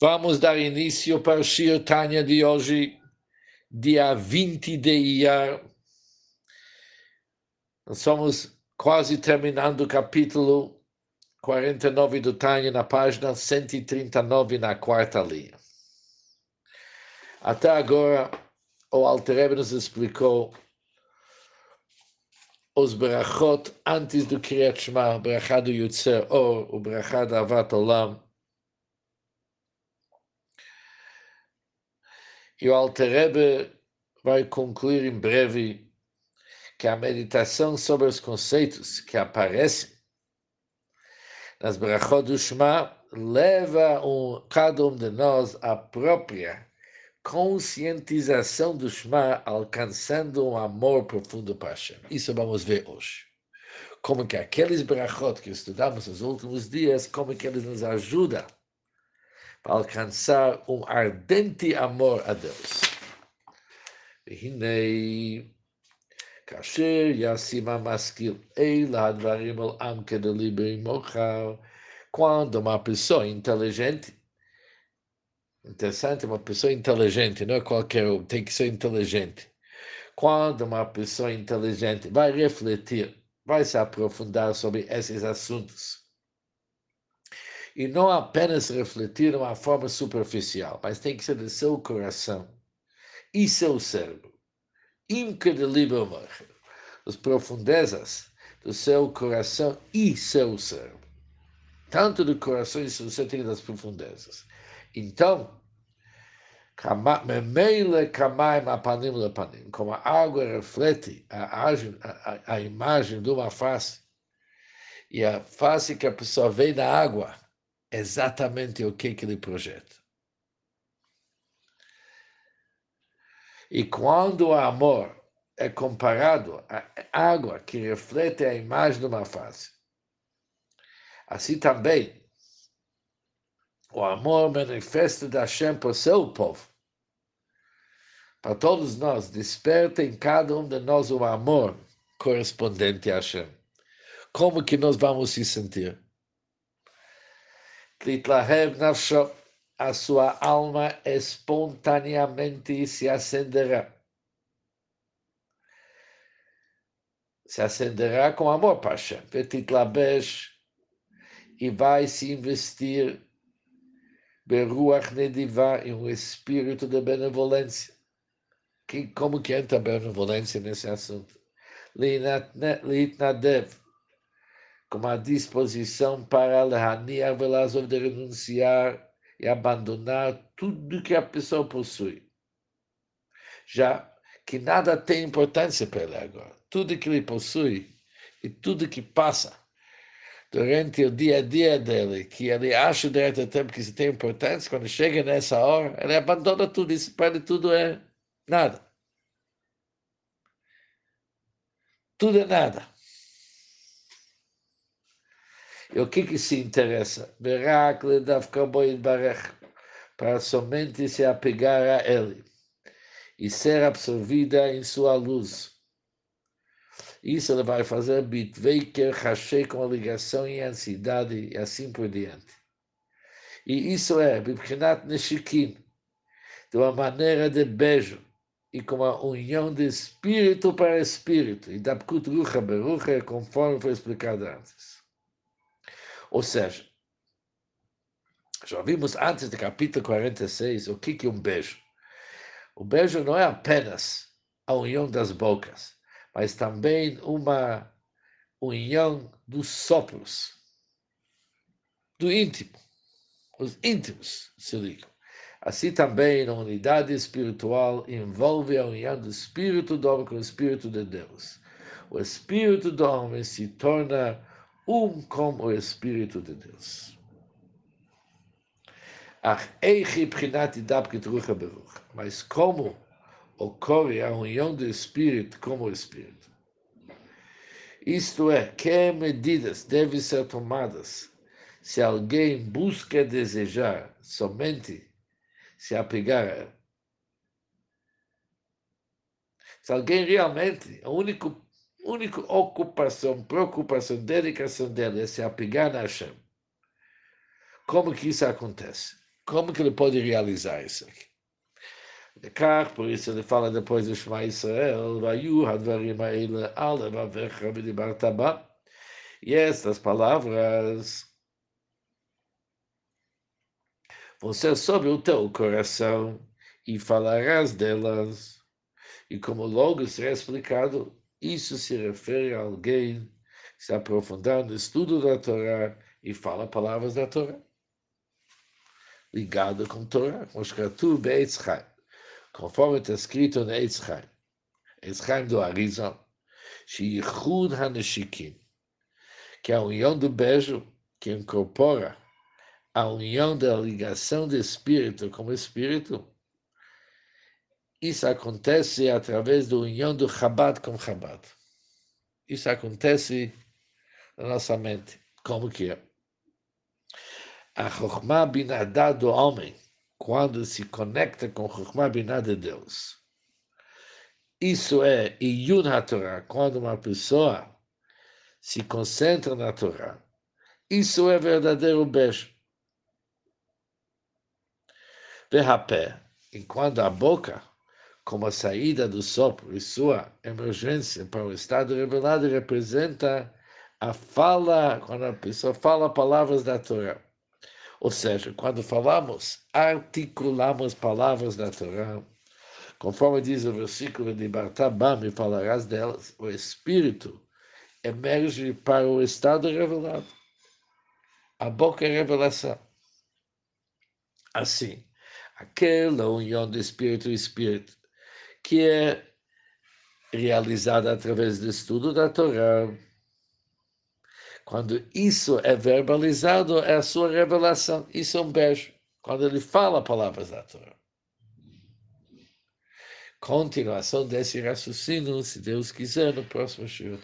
Vamos dar início para o Shir Tanya de hoje, dia 20 de Iyar. Nós estamos quase terminando o capítulo 49 do Tanya, na página 139, na quarta linha. Até agora, o Alter nos explicou os brachot antes do Kriyat Shema, o brachá do Yutzer Or, o brachá da Avat Olam, E o Alter vai concluir em breve que a meditação sobre os conceitos que aparecem nas brachot do Shema leva um, cada um de nós à própria conscientização do Shema, alcançando um amor profundo para Hashem. Isso vamos ver hoje. Como que aqueles brachot que estudamos nos últimos dias, como que eles nos ajudam para alcançar um ardente amor a Deus. והנה, כאשר ישים המשכיל אלה הדברים על עם כדליבר מוכר, quando uma pessoa inteligente, interessante, uma pessoa inteligente, não é qualquer um, tem que ser inteligente. Quando uma pessoa inteligente vai refletir, vai se aprofundar sobre esses assuntos, e não apenas refletir de uma forma superficial, mas tem que ser do seu coração e seu cérebro. Incredível, as profundezas do seu coração e seu cérebro. Tanto do coração e do cérebro das profundezas. Então, como a água reflete a, a, a imagem de uma face, e a face que a pessoa vê na água exatamente o que, que ele projeta. E quando o amor é comparado à água que reflete a imagem de uma face, assim também o amor manifesto da Hashem para o seu povo. Para todos nós, desperta em cada um de nós o amor correspondente a Hashem. Como que nós vamos se sentir? Litlahev nafsho, a sua alma espontaneamente se acenderá. Se acenderá com amor Hashem. Petitlabesh, e vai se investir Beruach em um espírito de benevolência. Que, como que entra a benevolência nesse assunto? Litnadev, com uma disposição para Lehaniah Velazov de renunciar e abandonar tudo que a pessoa possui. Já que nada tem importância para ele agora. Tudo que ele possui e tudo que passa durante o dia a dia dele, que ele acha durante o tempo que isso tem importância, quando chega nessa hora, ele abandona tudo. Isso para ele tudo é nada. Tudo é nada. E o que que se interessa? Para somente se apegar a ele e ser absorvida em sua luz. Isso ele vai fazer bitveiker hashei com a ligação e ansiedade e assim por diante. E isso é bibchinat neshikin, de uma maneira de beijo e com uma união de espírito para espírito, e da rucha berucha, conforme foi explicado antes. Ou seja, já vimos antes do capítulo 46 o que é um beijo. O beijo não é apenas a união das bocas, mas também uma união dos sopros, do íntimo. Os íntimos se ligam. Assim também a unidade espiritual envolve a união do espírito do homem com o espírito de Deus. O espírito do homem se torna um com o Espírito de Deus. Mas como ocorre a união do Espírito com o Espírito? Isto é, que medidas devem ser tomadas se alguém busca desejar somente se apegar? Se alguém realmente, o único única ocupação, preocupação, dedicação dele é se apegar a Hashem. Como que isso acontece? Como que ele pode realizar isso aqui? כך, por isso ele fala depois do Shema Israel, Vayu Hadvarim Aile Ale Vavecha B'dibarta Ba. E estas palavras vão ser sobre o teu coração e falarás delas. E como logo será explicado, isso se refere a alguém que se aprofundar no estudo da Torá e fala palavras da Torá. Ligado com Torá, Moshkatu Be'etz Chaim. Conforme está escrito no Eitz Chaim, Eitz Chaim do Arizal, Sheichud HaNeshikim, que é a união do beijo que incorpora a união da ligação do espírito com o espírito, isso acontece através da união do Chabad com Chabad. Isso acontece na nossa mente. Como que é? A Chokhmah Binadá do homem quando se conecta com Chokhmah Binah de Deus. Isso é Iyun HaTorah, quando uma pessoa se concentra na Torá. Isso é verdadeiro beijo. Verrapé, enquanto a boca, como a saída do sopro e sua emergência para o estado revelado, representa a fala, quando a pessoa fala palavras da Torá. Ou seja, quando falamos, articulamos palavras da Torá, conforme diz o versículo de Bartabá, me falarás delas, o Espírito emerge para o estado revelado. A boca é revelação. Assim, aquela união do Espírito e Espírito, que é realizada através do estudo da Torá, quando isso é verbalizado, é a sua revelação. Isso é um beijo. Quando ele fala palavras da Torá. Continuação desse raciocínio, se Deus quiser, no próximo Shiur.